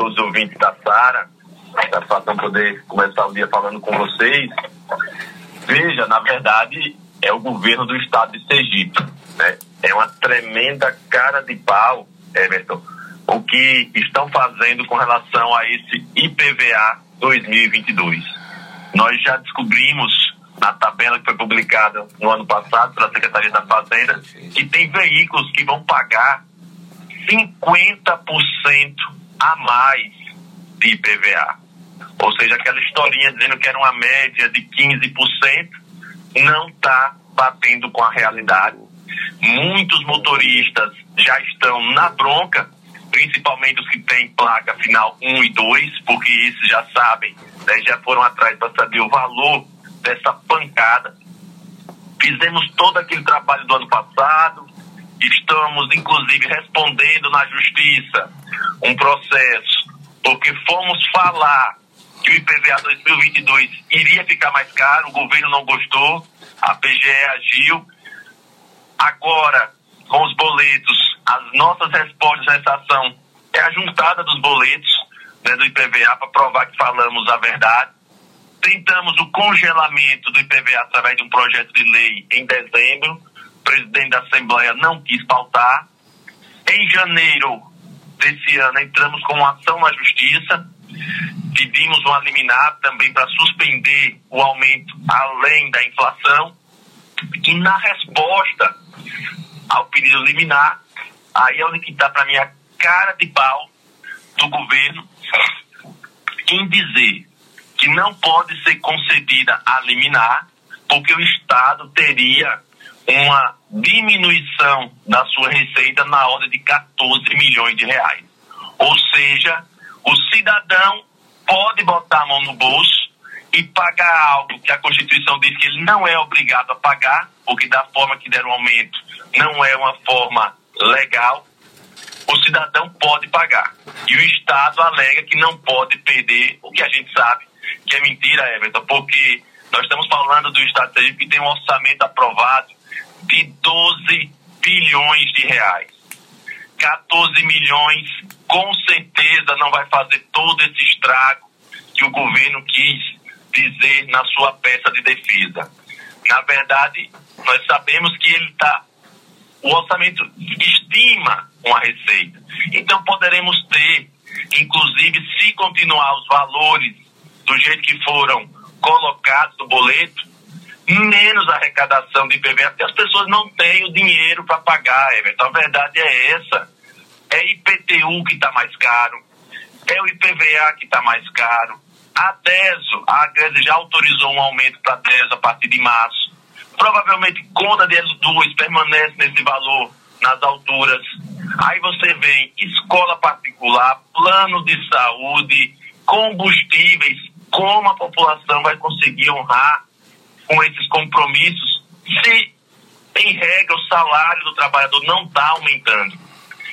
todos os ouvintes da Sara. Satisfação poder começar o dia falando com vocês. Veja, na verdade, é o governo do estado de Sergipe. Né? É uma tremenda cara de pau, Everton, o que estão fazendo com relação a esse IPVA 2022. Nós já descobrimos na tabela que foi publicada no ano passado pela Secretaria da Fazenda que tem veículos que vão pagar 50% a mais de IPVA. Ou seja, aquela historinha dizendo que era uma média de 15%, não está batendo com a realidade. Muitos motoristas já estão na bronca, principalmente os que têm placa final 1 e 2, porque esses já sabem, né, já foram atrás para saber o valor dessa pancada. Fizemos todo aquele trabalho do ano passado, estamos inclusive respondendo na justiça um processo, porque fomos falar que o IPVA 2022 iria ficar mais caro, o governo não gostou, a PGE agiu. Agora, com os boletos, as nossas respostas nessa ação é a juntada dos boletos né, do IPVA para provar que falamos a verdade. Tentamos o congelamento do IPVA através de um projeto de lei em dezembro. Presidente da Assembleia não quis pautar. Em janeiro desse ano, entramos com uma ação na Justiça. Pedimos uma liminar também para suspender o aumento além da inflação. E na resposta ao pedido liminar, aí é onde que está para mim a cara de pau do governo em dizer que não pode ser concedida a liminar, porque o Estado teria uma diminuição da sua receita na ordem de 14 milhões de reais. Ou seja, o cidadão pode botar a mão no bolso e pagar algo que a Constituição diz que ele não é obrigado a pagar, porque da forma que der o aumento não é uma forma legal, o cidadão pode pagar. E o Estado alega que não pode perder o que a gente sabe que é mentira, Everton, porque nós estamos falando do Estado de Sergipe que tem um orçamento aprovado de 12 bilhões de reais. 14 milhões, com certeza, não vai fazer todo esse estrago que o governo quis dizer na sua peça de defesa. Na verdade, nós sabemos que ele está. O orçamento estima uma receita. Então, poderemos ter, inclusive, se continuar os valores do jeito que foram colocados no boleto, menos arrecadação de IPVA, porque as pessoas não têm o dinheiro para pagar, Everton. A verdade é essa. É IPTU que está mais caro, é o IPVA que está mais caro. A DESO, a Agrese já autorizou um aumento para a DESO a partir de março. Provavelmente conta de 2 permanece nesse valor nas alturas. Aí você vem escola particular, plano de saúde, combustíveis, como a população vai conseguir honrar com esses compromissos se, em regra, o salário do trabalhador não está aumentando.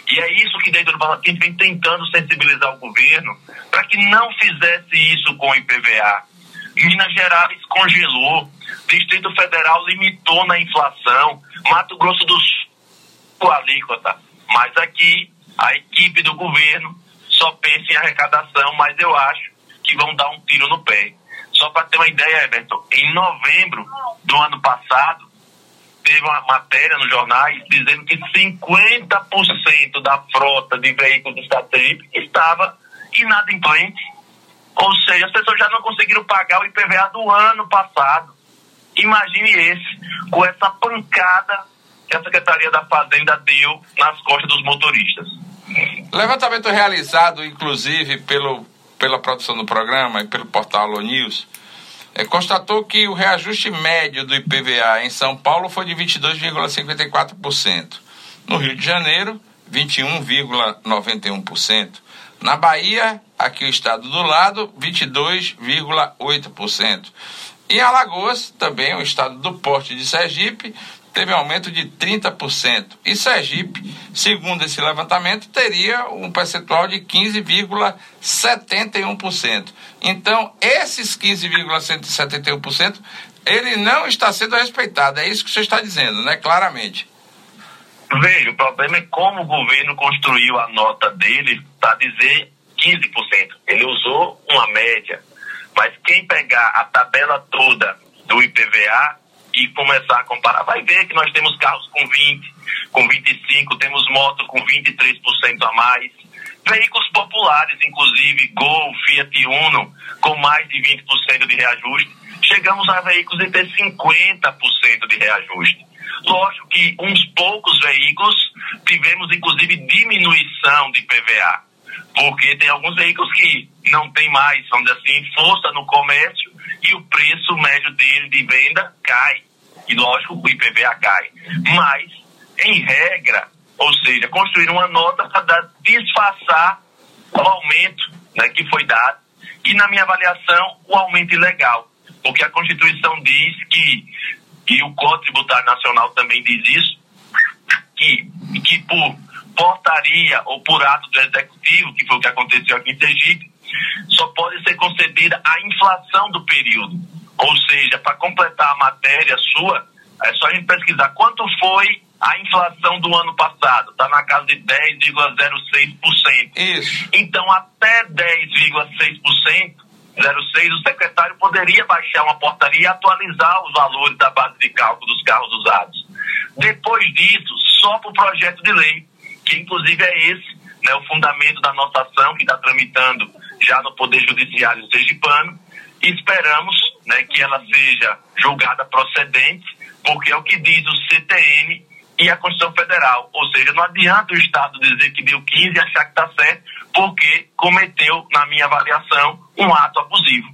E é isso que dentro do parlamento a gente vem tentando sensibilizar o governo para que não fizesse isso com o IPVA. Minas Gerais congelou, Distrito Federal limitou na inflação, Mato Grosso do Sul alíquota. Mas aqui a equipe do governo só pensa em arrecadação, mas eu acho que vão dar um tiro no pé. Só para ter uma ideia, Everton, em novembro do ano passado, teve uma matéria nos jornais dizendo que 50% da frota de veículos do Sergipe estava inadimplente. Ou seja, as pessoas já não conseguiram pagar o IPVA do ano passado. Imagine esse, com essa pancada que a Secretaria da Fazenda deu nas costas dos motoristas. Levantamento realizado, inclusive, pelo pela produção do programa e pelo portal Alô News, é, constatou que o reajuste médio do IPVA em São Paulo foi de 22,54%. No Rio de Janeiro, 21,91%. Na Bahia, aqui o estado do lado, 22,8%. Em Alagoas, também o estado do Porte de Sergipe, teve aumento de 30%. E Sergipe, segundo esse levantamento, teria um percentual de 15,71%. Então, esses 15,71%, ele não está sendo respeitado. É isso que senhor está dizendo, né? Claramente. Veja, o problema é como o governo construiu a nota dele para dizer 15%. Ele usou uma média. Mas quem pegar a tabela toda do IPVA e começar a comparar, vai ver que nós temos carros com 20, com 25, temos moto com 23% a mais, veículos populares, inclusive Gol, Fiat Uno, com mais de 20% de reajuste, chegamos a veículos de ter 50% de reajuste. Lógico que uns poucos veículos tivemos, inclusive, diminuição de PVA, porque tem alguns veículos que não tem mais, vamos dizer assim, força no comércio e o preço médio dele de venda cai. E lógico, o IPVA cai. Mas, em regra, ou seja, construir uma nota para disfarçar o aumento né, que foi dado e, na minha avaliação, o aumento ilegal. Porque a Constituição diz que, e o Código Tributário Nacional também diz isso, que, que por portaria ou por ato do Executivo, que foi o que aconteceu aqui em Sergipe, só pode ser concedida a inflação do período. Ou seja, para completar a matéria sua, é só a gente pesquisar quanto foi a inflação do ano passado. Está na casa de 10,06%. Isso. Então, até 10,6%, 06, o secretário poderia baixar uma portaria e atualizar os valores da base de cálculo dos carros usados. Depois disso, só para o projeto de lei, que inclusive é esse, né, o fundamento da nossa ação, que está tramitando já no Poder Judiciário Sergipano, e esperamos né, que ela seja julgada procedente, porque é o que diz o CTN e a Constituição Federal. Ou seja, não adianta o Estado dizer que deu 15 e achar que está certo, porque cometeu, na minha avaliação, um ato abusivo.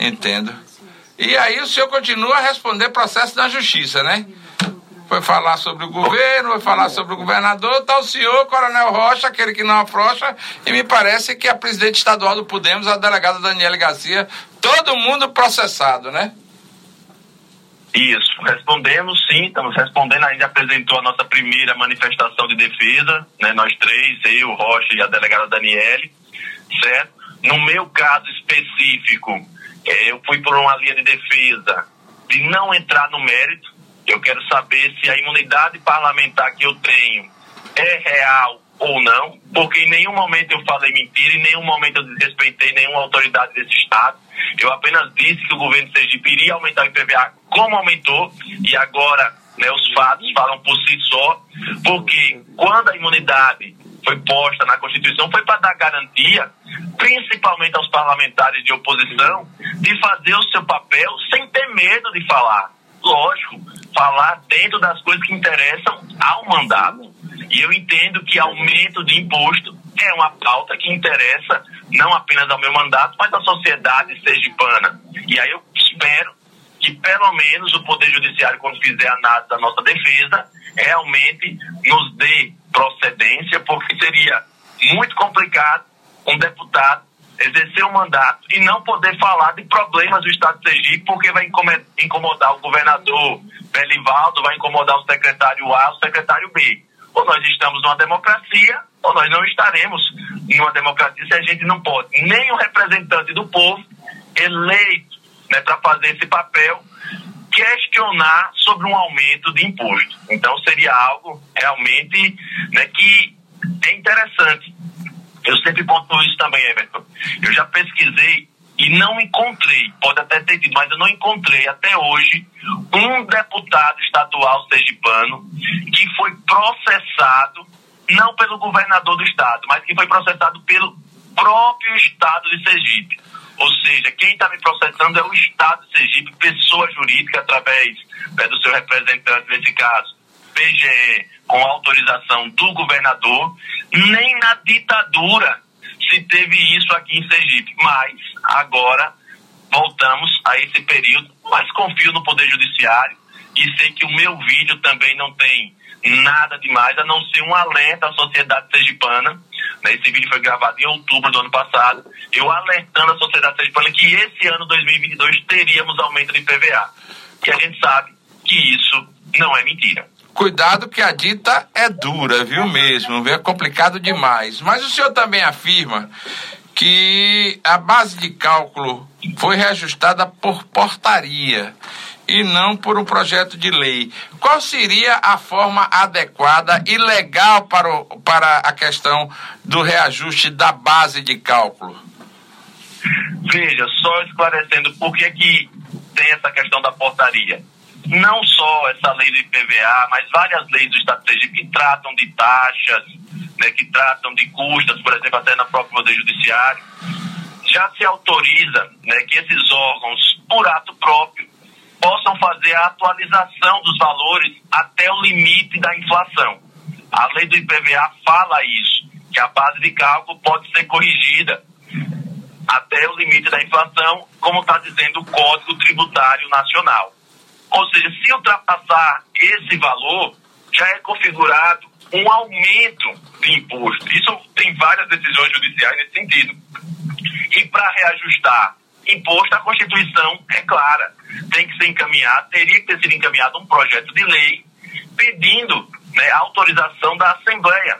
Entendo. E aí o senhor continua a responder processo na justiça, né? Foi falar sobre o governo, foi falar sobre o governador, tá o senhor, Coronel Rocha, aquele que não afrouxa, e me parece que a presidente estadual do Podemos, a delegada Daniela Garcia, todo mundo processado, né? Isso, respondemos sim, estamos respondendo. A gente apresentou a nossa primeira manifestação de defesa, né, nós três, eu, Rocha e a delegada Daniele, certo? No meu caso específico, é, eu fui por uma linha de defesa de não entrar no mérito. Eu quero saber se a imunidade parlamentar que eu tenho é real ou não, porque em nenhum momento eu falei mentira, em nenhum momento eu desrespeitei nenhuma autoridade desse Estado. Eu apenas disse que o governo Sergipe iria aumentar o IPVA como aumentou, e agora né, os fatos falam por si só, porque quando a imunidade foi posta na Constituição foi para dar garantia, principalmente aos parlamentares de oposição, de fazer o seu papel sem ter medo de falar. Lógico, falar dentro das coisas que interessam ao mandato. E eu entendo que aumento de imposto é uma pauta que interessa não apenas ao meu mandato, mas à sociedade sergipana. E aí eu espero que pelo menos o Poder Judiciário, quando fizer a análise da nossa defesa, realmente nos dê procedência, porque seria muito complicado um deputado exercer um mandato e não poder falar de problemas do Estado de Sergipe, porque vai incomodar o governador Belivaldo, vai incomodar o secretário A, o secretário B. Ou nós estamos numa democracia, ou nós não estaremos numa democracia se a gente não pode nem o representante do povo eleito né, para fazer esse papel, questionar sobre um aumento de imposto. Então seria algo realmente né, que é interessante. Eu sempre conto isso também, Everton. Eu já pesquisei e não encontrei, pode até ter tido, mas eu não encontrei até hoje um deputado estadual sergipano que foi processado, não pelo governador do estado, mas que foi processado pelo próprio estado de Sergipe. Ou seja, quem está me processando é o Estado de Sergipe, pessoa jurídica, através né, do seu representante, nesse caso, PGE, com autorização do governador. Nem na ditadura se teve isso aqui em Sergipe. Mas, agora, voltamos a esse período, mas confio no Poder Judiciário e sei que o meu vídeo também não tem nada demais, a não ser um alerta à sociedade sergipana. Né? Esse vídeo foi gravado em outubro do ano passado eu alertando a sociedade sergipana que esse ano 2022 teríamos aumento de IPVA. E a gente sabe que isso não é mentira. Cuidado que a dita é dura, viu mesmo? É complicado demais. Mas o senhor também afirma que a base de cálculo foi reajustada por portaria e não por um projeto de lei. Qual seria a forma adequada e legal para, o, para a questão do reajuste da base de cálculo? Veja, só esclarecendo por que, que tem essa questão da portaria. Não só essa lei do IPVA, mas várias leis do Estado que tratam de taxas, né, que tratam de custas, por exemplo, até na própria Poder Judiciário, já se autoriza né, que esses órgãos, por ato próprio, possam fazer a atualização dos valores até o limite da inflação. A lei do IPVA fala isso, que a base de cálculo pode ser corrigida até o limite da inflação, como está dizendo o Código Tributário Nacional. Ou seja, se ultrapassar esse valor, já é configurado um aumento de imposto. Isso tem várias decisões judiciais nesse sentido. E para reajustar imposto, a Constituição é clara. Tem que ser encaminhado, teria que ter sido encaminhado um projeto de lei pedindo né, autorização da Assembleia.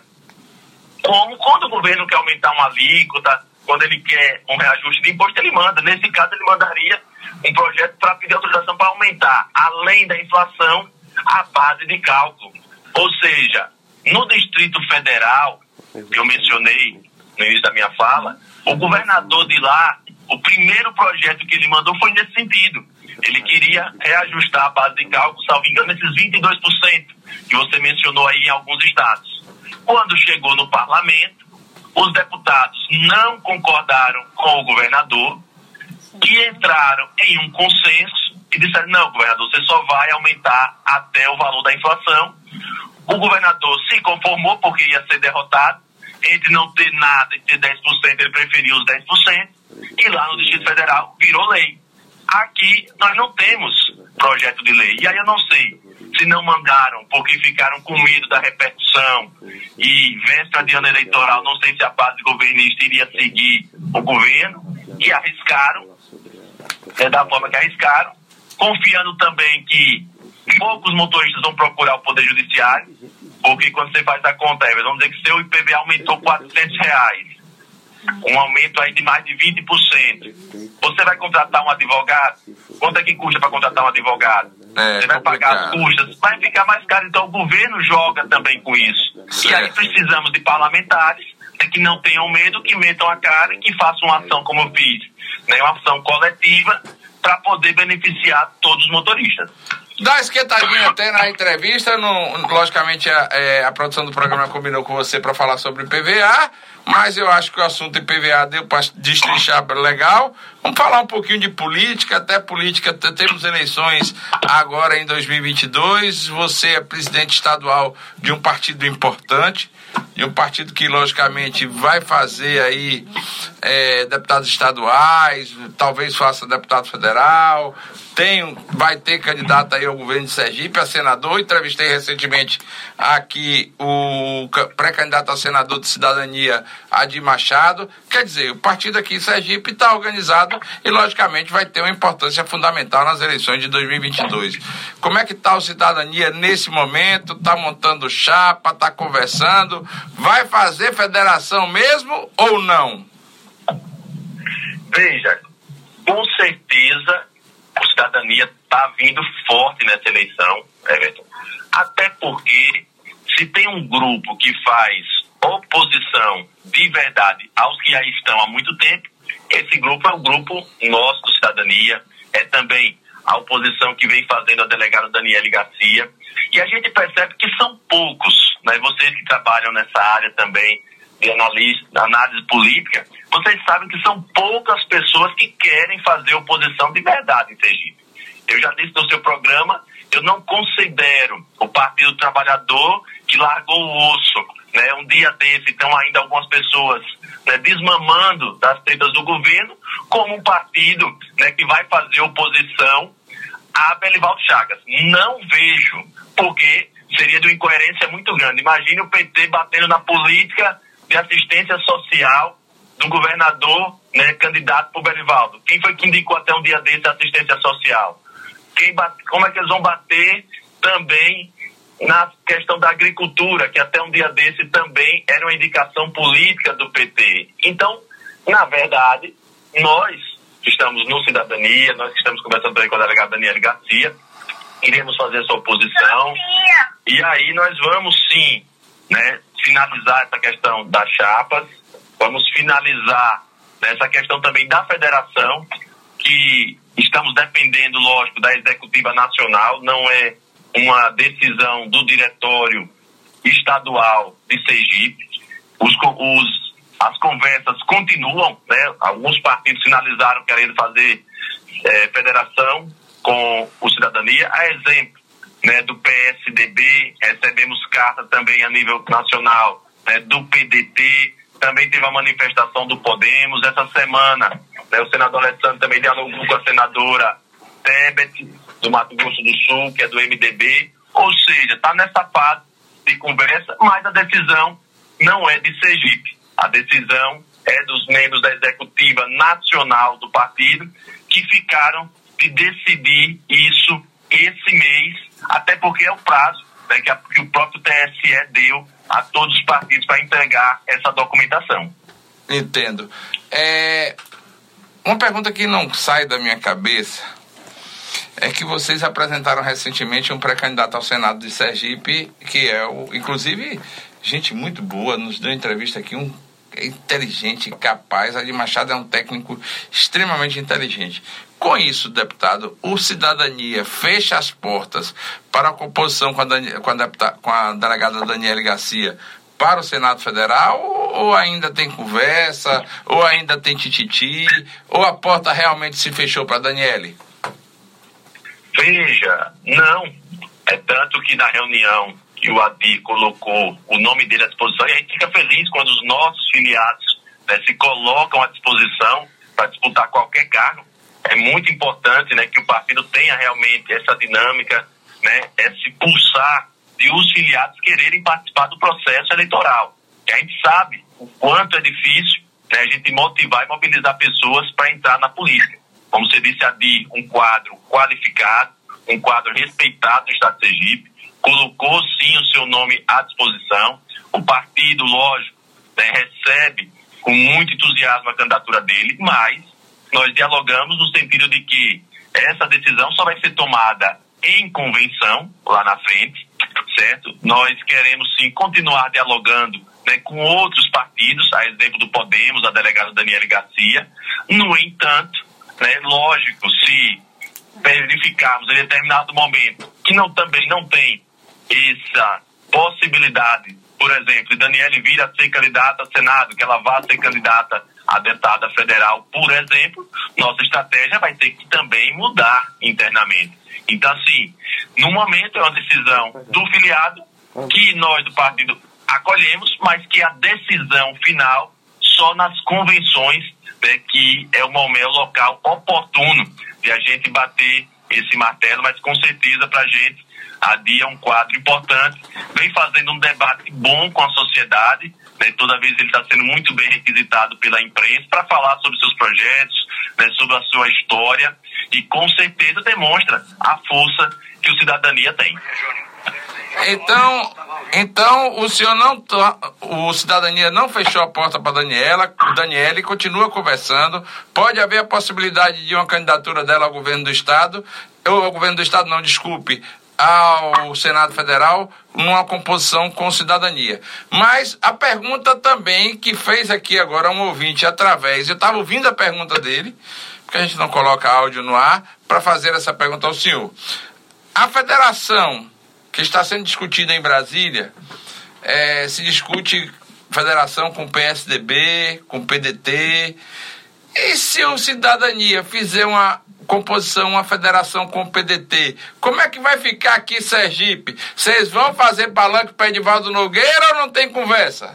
Como quando o governo quer aumentar uma alíquota, quando ele quer um reajuste de imposto, ele manda. Nesse caso, ele mandaria um projeto para pedir autorização para aumentar, além da inflação, a base de cálculo. Ou seja, no Distrito Federal, que eu mencionei no início da minha fala, o governador de lá, o primeiro projeto que ele mandou foi nesse sentido. Ele queria reajustar a base de cálculo, salvo engano, esses 22% que você mencionou aí em alguns estados. Quando chegou no parlamento, os deputados não concordaram com o governador e entraram em um consenso e disseram: não, governador, você só vai aumentar até o valor da inflação. O governador se conformou porque ia ser derrotado. Entre não ter nada e ter 10%, ele preferiu os 10%. E lá no Distrito Federal virou lei. Aqui nós não temos projeto de lei. E aí eu não sei se não mandaram porque ficaram com medo da repercussão. E véspera de ano eleitoral, não sei se a base governista iria seguir o governo e arriscaram, é, da forma que arriscaram, confiando também que poucos motoristas vão procurar o Poder Judiciário, porque quando você faz a conta, vamos dizer que seu IPVA aumentou 400 reais, um aumento aí de mais de 20%. Você vai contratar um advogado? Quanto é que custa para contratar um advogado? É, você vai pagar as custas, vai ficar mais caro. Então o governo joga também com isso. Certo. E aí precisamos de parlamentares né, que não tenham medo, que metam a cara e que façam uma ação como eu fiz, né, uma ação coletiva para poder beneficiar todos os motoristas. Dá esquentadinha até na entrevista, no, logicamente a, é, a produção do programa combinou com você para falar sobre PVA, mas eu acho que o assunto PVA deu para destrinchar legal. Vamos falar um pouquinho de política, até política, temos eleições agora em 2022, você é presidente estadual de um partido importante, de um partido que logicamente vai fazer aí é, deputados estaduais, talvez faça deputado federal, tem, vai ter candidato aí ao governo de Sergipe, a senador. Entrevistei recentemente aqui o pré-candidato a senador de cidadania, Adi Machado. Quer dizer, o partido aqui em Sergipe está organizado e, logicamente, vai ter uma importância fundamental nas eleições de 2022. Como é que está o cidadania nesse momento? Está montando chapa, está conversando? Vai fazer federação mesmo ou não? Veja, com certeza o cidadania está vindo forte nessa eleição, Everton. Até porque se tem um grupo que faz oposição de verdade aos que já estão há muito tempo, esse grupo é o grupo nosso do Cidadania, é também a oposição que vem fazendo a delegada Daniele Garcia. E a gente percebe que são poucos, né? vocês que trabalham nessa área também de analista, análise política, vocês sabem que são poucas pessoas que querem fazer oposição de verdade em Sergipe. Eu já disse no seu programa, eu não considero o Partido Trabalhador que largou o osso. Né? Um dia desse, então, ainda algumas pessoas né, desmamando das tretas do governo, como um partido né, que vai fazer oposição a Belivaldo Chagas. Não vejo, porque seria de uma incoerência muito grande. Imagine o PT batendo na política de assistência social do governador, né, candidato por Belivaldo. Quem foi que indicou até um dia desse assistência social? Quem bate, como é que eles vão bater também na questão da agricultura, que até um dia desse também era uma indicação política do PT. Então, na verdade, nós que estamos no Cidadania, nós que estamos conversando também com a delegada Daniela Garcia, iremos fazer essa oposição. E aí nós vamos sim né, finalizar essa questão das chapas, vamos finalizar essa questão também da federação, que estamos dependendo, lógico, da executiva nacional, não é uma decisão do diretório estadual de Sergipe. Os, os, as conversas continuam, né? alguns partidos sinalizaram querendo fazer é, federação com o Cidadania, a exemplo né, do PSDB, recebemos carta também a nível nacional né, do PDT, também teve a manifestação do Podemos. Essa semana, né, o senador Alessandro também dialogou com a senadora Tebet, do Mato Grosso do Sul, que é do MDB. Ou seja, está nessa fase de conversa, mas a decisão não é de Sergipe. A decisão é dos membros da executiva nacional do partido que ficaram de decidir isso esse mês, até porque é o prazo né, que, a, que o próprio TSE deu a todos os partidos para entregar essa documentação. Entendo. É, uma pergunta que não sai da minha cabeça é que vocês apresentaram recentemente um pré-candidato ao Senado de Sergipe, que é o, inclusive, gente muito boa, nos deu entrevista aqui, um inteligente, capaz. Ali Machado é um técnico extremamente inteligente. Com isso, deputado, o Cidadania fecha as portas para a composição com a, com a, deputada, com a delegada Daniela Garcia para o Senado Federal ou ainda tem conversa, ou ainda tem tititi, ou a porta realmente se fechou para Daniele? Veja, não. É tanto que na reunião que o ADI colocou o nome dele à disposição, e a gente fica feliz quando os nossos filiados né, se colocam à disposição para disputar qualquer cargo é muito importante né, que o partido tenha realmente essa dinâmica, né, esse pulsar de os filiados quererem participar do processo eleitoral. E a gente sabe o quanto é difícil né, a gente motivar e mobilizar pessoas para entrar na política. Como você disse, Adi, um quadro qualificado, um quadro respeitado no Estado de Sergipe, colocou sim o seu nome à disposição. O partido, lógico, né, recebe com muito entusiasmo a candidatura dele, mas nós dialogamos no sentido de que essa decisão só vai ser tomada em convenção lá na frente, certo? Nós queremos sim continuar dialogando né, com outros partidos, a exemplo do Podemos, a delegada Daniela Garcia. No entanto, né, lógico, se verificarmos em determinado momento que não, também não tem essa possibilidade, por exemplo, de Daniele vir a ser candidata a Senado, que ela vá ser candidata a deputada federal, por exemplo, nossa estratégia vai ter que também mudar internamente. Então, assim, no momento é uma decisão do filiado que nós do partido acolhemos, mas que a decisão final só nas convenções, né, que é o momento local oportuno de a gente bater esse martelo, mas com certeza para a gente a DIA é um quadro importante, vem fazendo um debate bom com a sociedade, né, toda vez ele está sendo muito bem requisitado pela imprensa para falar sobre seus projetos, né, sobre a sua história e com certeza demonstra a força que o cidadania tem. Então, então o senhor não o cidadania não fechou a porta para Daniela, o Daniele continua conversando. Pode haver a possibilidade de uma candidatura dela ao governo do estado, ou ao governo do estado não, desculpe, ao Senado Federal numa composição com cidadania. Mas a pergunta também que fez aqui agora um ouvinte através, eu estava ouvindo a pergunta dele, porque a gente não coloca áudio no ar, para fazer essa pergunta ao senhor. A federação que está sendo discutida em Brasília, é, se discute federação com PSDB, com PDT, e se o Cidadania fizer uma composição, uma federação com o PDT. Como é que vai ficar aqui Sergipe? Vocês vão fazer palanque para Edivaldo Nogueira ou não tem conversa?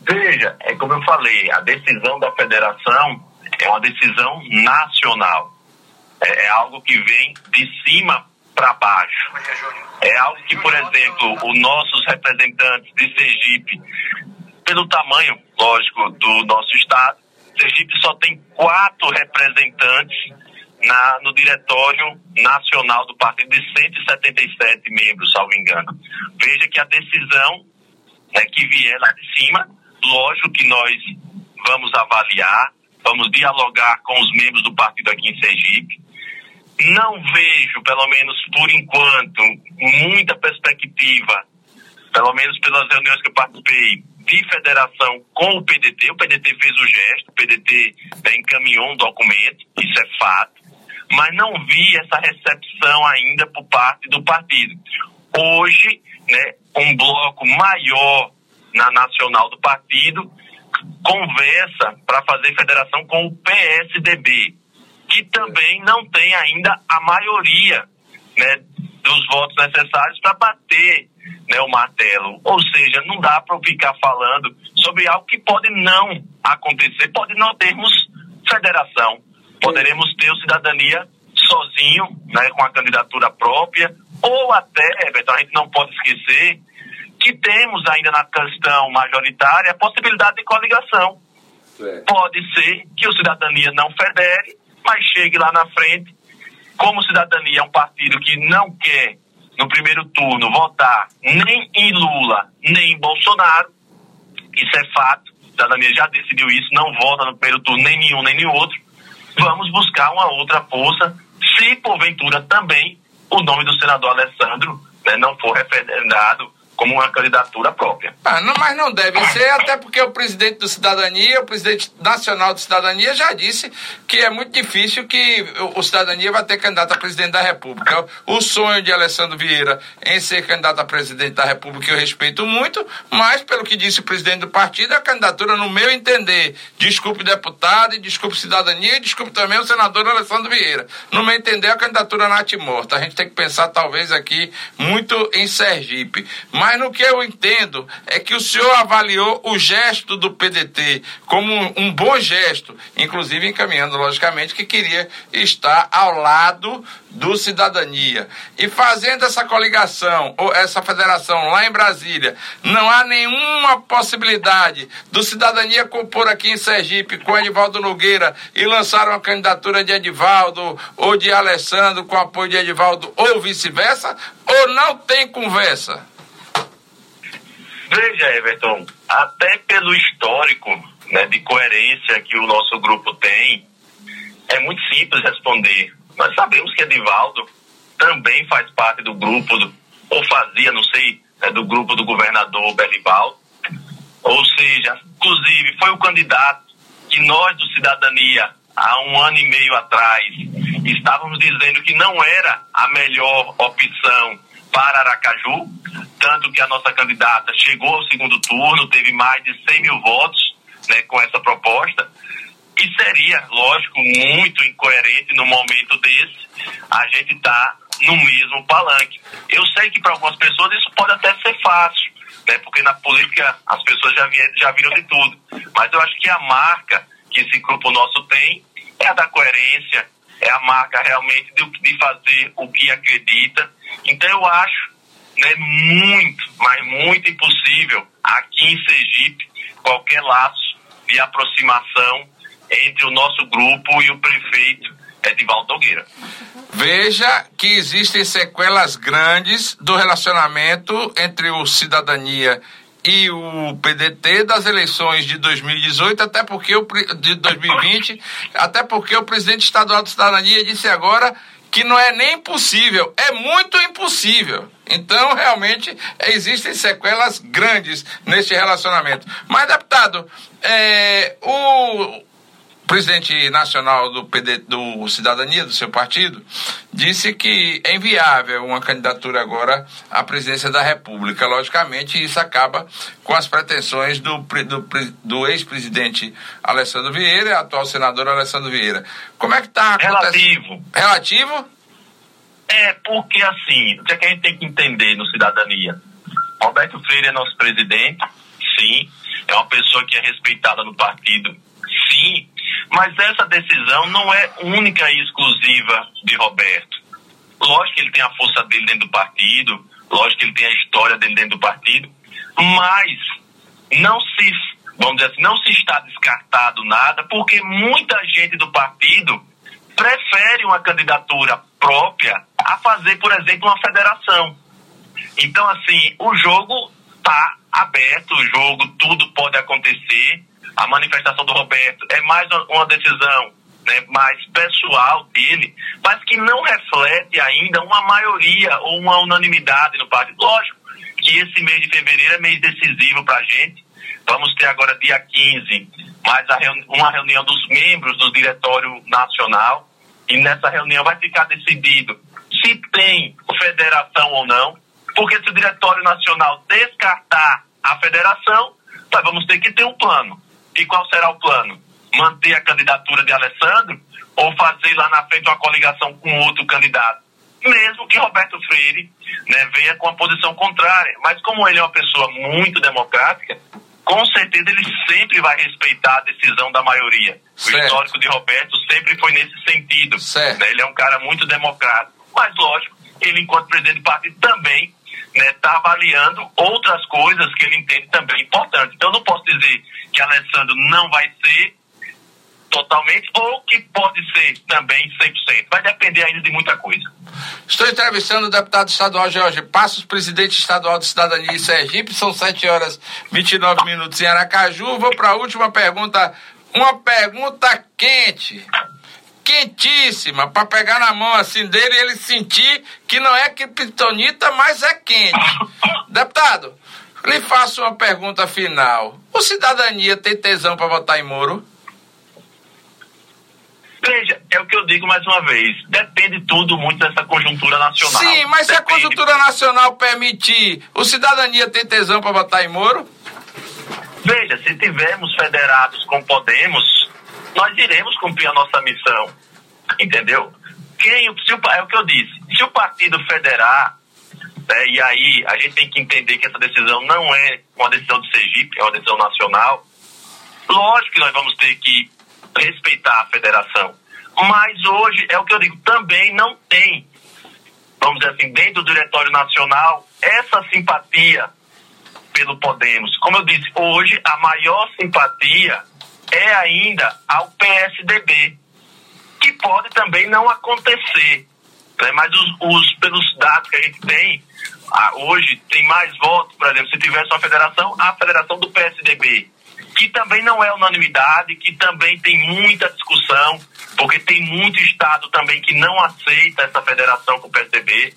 Veja, é como eu falei, a decisão da federação é uma decisão nacional. É, é algo que vem de cima para baixo. É algo que, por exemplo, os nossos representantes de Sergipe, pelo tamanho, lógico, do nosso estado, Sergipe só tem quatro representantes na, no Diretório Nacional do Partido de 177 membros, salvo engano. Veja que a decisão é que vier lá de cima, lógico que nós vamos avaliar, vamos dialogar com os membros do partido aqui em Sergipe. Não vejo, pelo menos por enquanto, muita perspectiva, pelo menos pelas reuniões que eu participei, de federação com o PDT. O PDT fez o gesto, o PDT né, encaminhou um documento, isso é fato, mas não vi essa recepção ainda por parte do partido. Hoje, né, um bloco maior na nacional do partido conversa para fazer federação com o PSDB, que também não tem ainda a maioria né, dos votos necessários para bater né, o martelo. Ou seja, não dá para ficar falando sobre algo que pode não acontecer, pode não termos federação, poderemos ter o cidadania sozinho, né, com a candidatura própria, ou até, Everton, a gente não pode esquecer que temos ainda na questão majoritária a possibilidade de coligação. É. Pode ser que o Cidadania não federe, mas chegue lá na frente. Como Cidadania é um partido que não quer, no primeiro turno, votar nem em Lula, nem em Bolsonaro, isso é fato. A Cidadania já decidiu isso, não vota no primeiro turno nem nenhum nem nenhum outro. Vamos buscar uma outra força, se porventura também o nome do senador Alessandro né, não for referendado como uma candidatura própria. Ah, não, mas não deve ser, até porque o presidente do Cidadania, o presidente nacional do Cidadania, já disse que é muito difícil que o, Cidadania vai ter candidato a presidente da República. O, sonho de Alessandro Vieira em ser candidato a presidente da República eu respeito muito, mas pelo que disse o presidente do partido, a candidatura, no meu entender, desculpe deputado, e desculpe cidadania, e desculpe também o senador Alessandro Vieira. No meu entender, a candidatura na morta. A gente tem que pensar, talvez, aqui muito em Sergipe. Mas mas no que eu entendo é que o senhor avaliou o gesto do PDT como um, bom gesto, inclusive encaminhando, logicamente, que queria estar ao lado do cidadania. E fazendo essa coligação, ou essa federação lá em Brasília, não há nenhuma possibilidade do cidadania compor aqui em Sergipe com Edivaldo Nogueira e lançar uma candidatura de Edivaldo ou de Alessandro com apoio de Edivaldo ou vice-versa? Ou não tem conversa? Veja, Everton, até pelo histórico né, de coerência que o nosso grupo tem, é muito simples responder. Nós sabemos que Edivaldo também faz parte do grupo, do, ou fazia, não sei, né, do grupo do governador Belivaldo. Ou seja, inclusive, foi o candidato que nós do Cidadania, há um ano e meio atrás, estávamos dizendo que não era a melhor opção para Aracaju, tanto que a nossa candidata chegou ao segundo turno, teve mais de 100 mil votos né, com essa proposta, e seria, lógico, muito incoerente no momento desse a gente estar tá no mesmo palanque. Eu sei que para algumas pessoas isso pode até ser fácil, né, porque na política as pessoas já, já viram de tudo, mas eu acho que a marca que esse grupo nosso tem é a da coerência, é a marca realmente de, de fazer o que acredita. Então eu acho né, muito, mas muito impossível aqui em Sergipe qualquer laço de aproximação entre o nosso grupo e o prefeito Edivaldo Nogueira. Veja que existem sequelas grandes do relacionamento entre o Cidadania e o PDT das eleições de 2018, até porque o de 2020, até porque o presidente estadual de cidadania disse agora que não é nem possível, é muito impossível. Então, realmente, existem sequelas grandes neste relacionamento. Mas, deputado, é, o, presidente nacional do, PD, do Cidadania, do seu partido, disse que é inviável uma candidatura agora à presidência da República. Logicamente, isso acaba com as pretensões do, do, do ex-presidente Alessandro Vieira e atual senador Alessandro Vieira. Como é que está acontecendo? Relativo. Relativo? É, porque assim, o que, é que a gente tem que entender no Cidadania? Roberto Freire é nosso presidente, sim. É uma pessoa que é respeitada no partido, sim mas essa decisão não é única e exclusiva de Roberto. Lógico que ele tem a força dele dentro do partido, lógico que ele tem a história dele dentro do partido, mas não se, vamos dizer assim, não se está descartado nada, porque muita gente do partido prefere uma candidatura própria a fazer, por exemplo, uma federação. Então, assim, o jogo está aberto, o jogo, tudo pode acontecer a manifestação do Roberto é mais uma decisão né, mais pessoal dele, mas que não reflete ainda uma maioria ou uma unanimidade no partido. Lógico que esse mês de fevereiro é mês decisivo para a gente. Vamos ter agora, dia 15, mais reuni uma reunião dos membros do Diretório Nacional, e nessa reunião vai ficar decidido se tem federação ou não, porque se o Diretório Nacional descartar a federação, nós vamos ter que ter um plano. E qual será o plano? Manter a candidatura de Alessandro ou fazer lá na frente uma coligação com outro candidato? Mesmo que Roberto Freire né, venha com a posição contrária. Mas como ele é uma pessoa muito democrática, com certeza ele sempre vai respeitar a decisão da maioria. Certo. O histórico de Roberto sempre foi nesse sentido. Né? Ele é um cara muito democrático. Mas, lógico, ele, enquanto presidente do partido, também né, tá avaliando outras coisas que ele entende também importantes. Então, não posso dizer que Alessandro não vai ser totalmente ou que pode ser também 100%. Vai depender ainda de muita coisa. Estou entrevistando o deputado estadual Jorge Passos, presidente estadual de Cidadania em Sergipe. São 7 horas 29 minutos em Aracaju. Vou para a última pergunta. Uma pergunta quente quentíssima para pegar na mão assim dele e ele sentir que não é criptonita, mas é quente. Deputado, lhe faço uma pergunta final. O cidadania tem tesão para votar em Moro? Veja, é o que eu digo mais uma vez. Depende tudo muito dessa conjuntura nacional. Sim, mas Depende. se a conjuntura nacional permitir, o cidadania tem tesão para votar em Moro? Veja, se tivermos federados com Podemos, nós iremos cumprir a nossa missão. Entendeu? Quem, se o, é o que eu disse. Se o partido federar, né, e aí a gente tem que entender que essa decisão não é uma decisão de Sergipe, é uma decisão nacional. Lógico que nós vamos ter que respeitar a federação. Mas hoje, é o que eu digo, também não tem, vamos dizer assim, dentro do Diretório Nacional, essa simpatia pelo Podemos. Como eu disse, hoje a maior simpatia é ainda ao PSDB, que pode também não acontecer. Né? Mas os, os, pelos dados que a gente tem, hoje tem mais votos, por exemplo, se tivesse uma federação, a federação do PSDB, que também não é unanimidade, que também tem muita discussão, porque tem muito estado também que não aceita essa federação com o PSDB.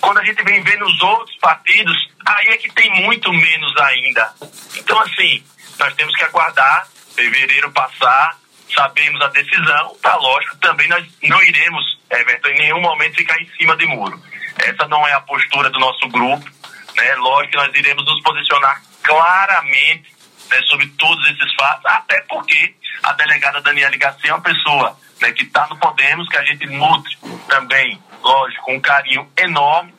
Quando a gente vem ver nos outros partidos, aí é que tem muito menos ainda. Então, assim, nós temos que aguardar fevereiro passar, sabemos a decisão, tá lógico, também nós não iremos, Everton, em nenhum momento ficar em cima de muro. Essa não é a postura do nosso grupo, né? Lógico que nós iremos nos posicionar claramente né, sobre todos esses fatos, até porque a delegada Daniela Garcia é uma pessoa né, que está no Podemos, que a gente nutre também, lógico, um carinho enorme.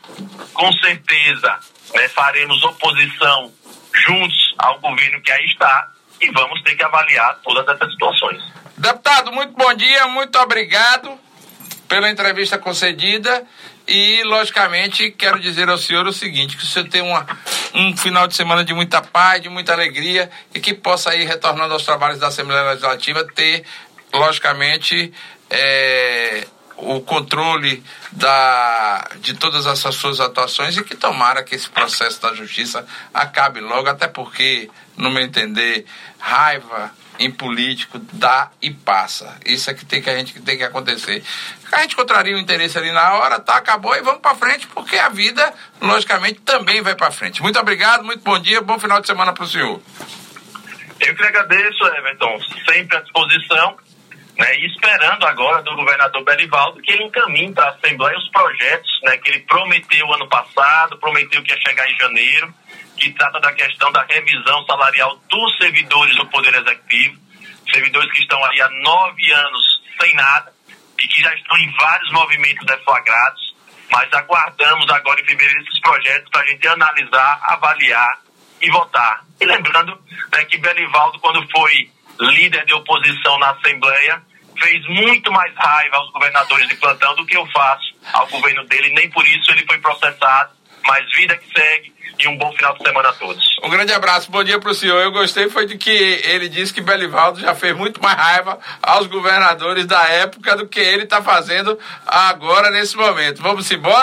Com certeza né, faremos oposição juntos ao governo que aí está e vamos ter que avaliar todas essas situações. Deputado, muito bom dia, muito obrigado pela entrevista concedida e, logicamente, quero dizer ao senhor o seguinte, que o senhor tem uma, um final de semana de muita paz, de muita alegria e que possa ir retornando aos trabalhos da Assembleia Legislativa ter, logicamente, é, o controle da, de todas essas suas atuações e que tomara que esse processo da justiça acabe logo, até porque, no meu entender, raiva em político dá e passa. Isso é que tem que a gente que tem que acontecer. A gente contraria o interesse ali na hora, tá, acabou e vamos para frente, porque a vida, logicamente, também vai para frente. Muito obrigado, muito bom dia, bom final de semana para o senhor. Eu que agradeço, Everton, sempre à disposição, né, e esperando agora do governador Belivaldo que ele encaminhe para a Assembleia os projetos né, que ele prometeu ano passado, prometeu que ia chegar em janeiro, que trata da questão da revisão salarial dos servidores do Poder Executivo, servidores que estão aí há nove anos sem nada e que já estão em vários movimentos deflagrados, mas aguardamos agora em fevereiro esses projetos para a gente analisar, avaliar e votar. E lembrando né, que Belivaldo, quando foi líder de oposição na Assembleia, fez muito mais raiva aos governadores de plantão do que eu faço ao governo dele, nem por isso ele foi processado, mas vida que segue, e um bom final de semana a todos. Um grande abraço, bom dia para o senhor. Eu gostei foi de que ele disse que Belivaldo já fez muito mais raiva aos governadores da época do que ele está fazendo agora nesse momento. Vamos embora?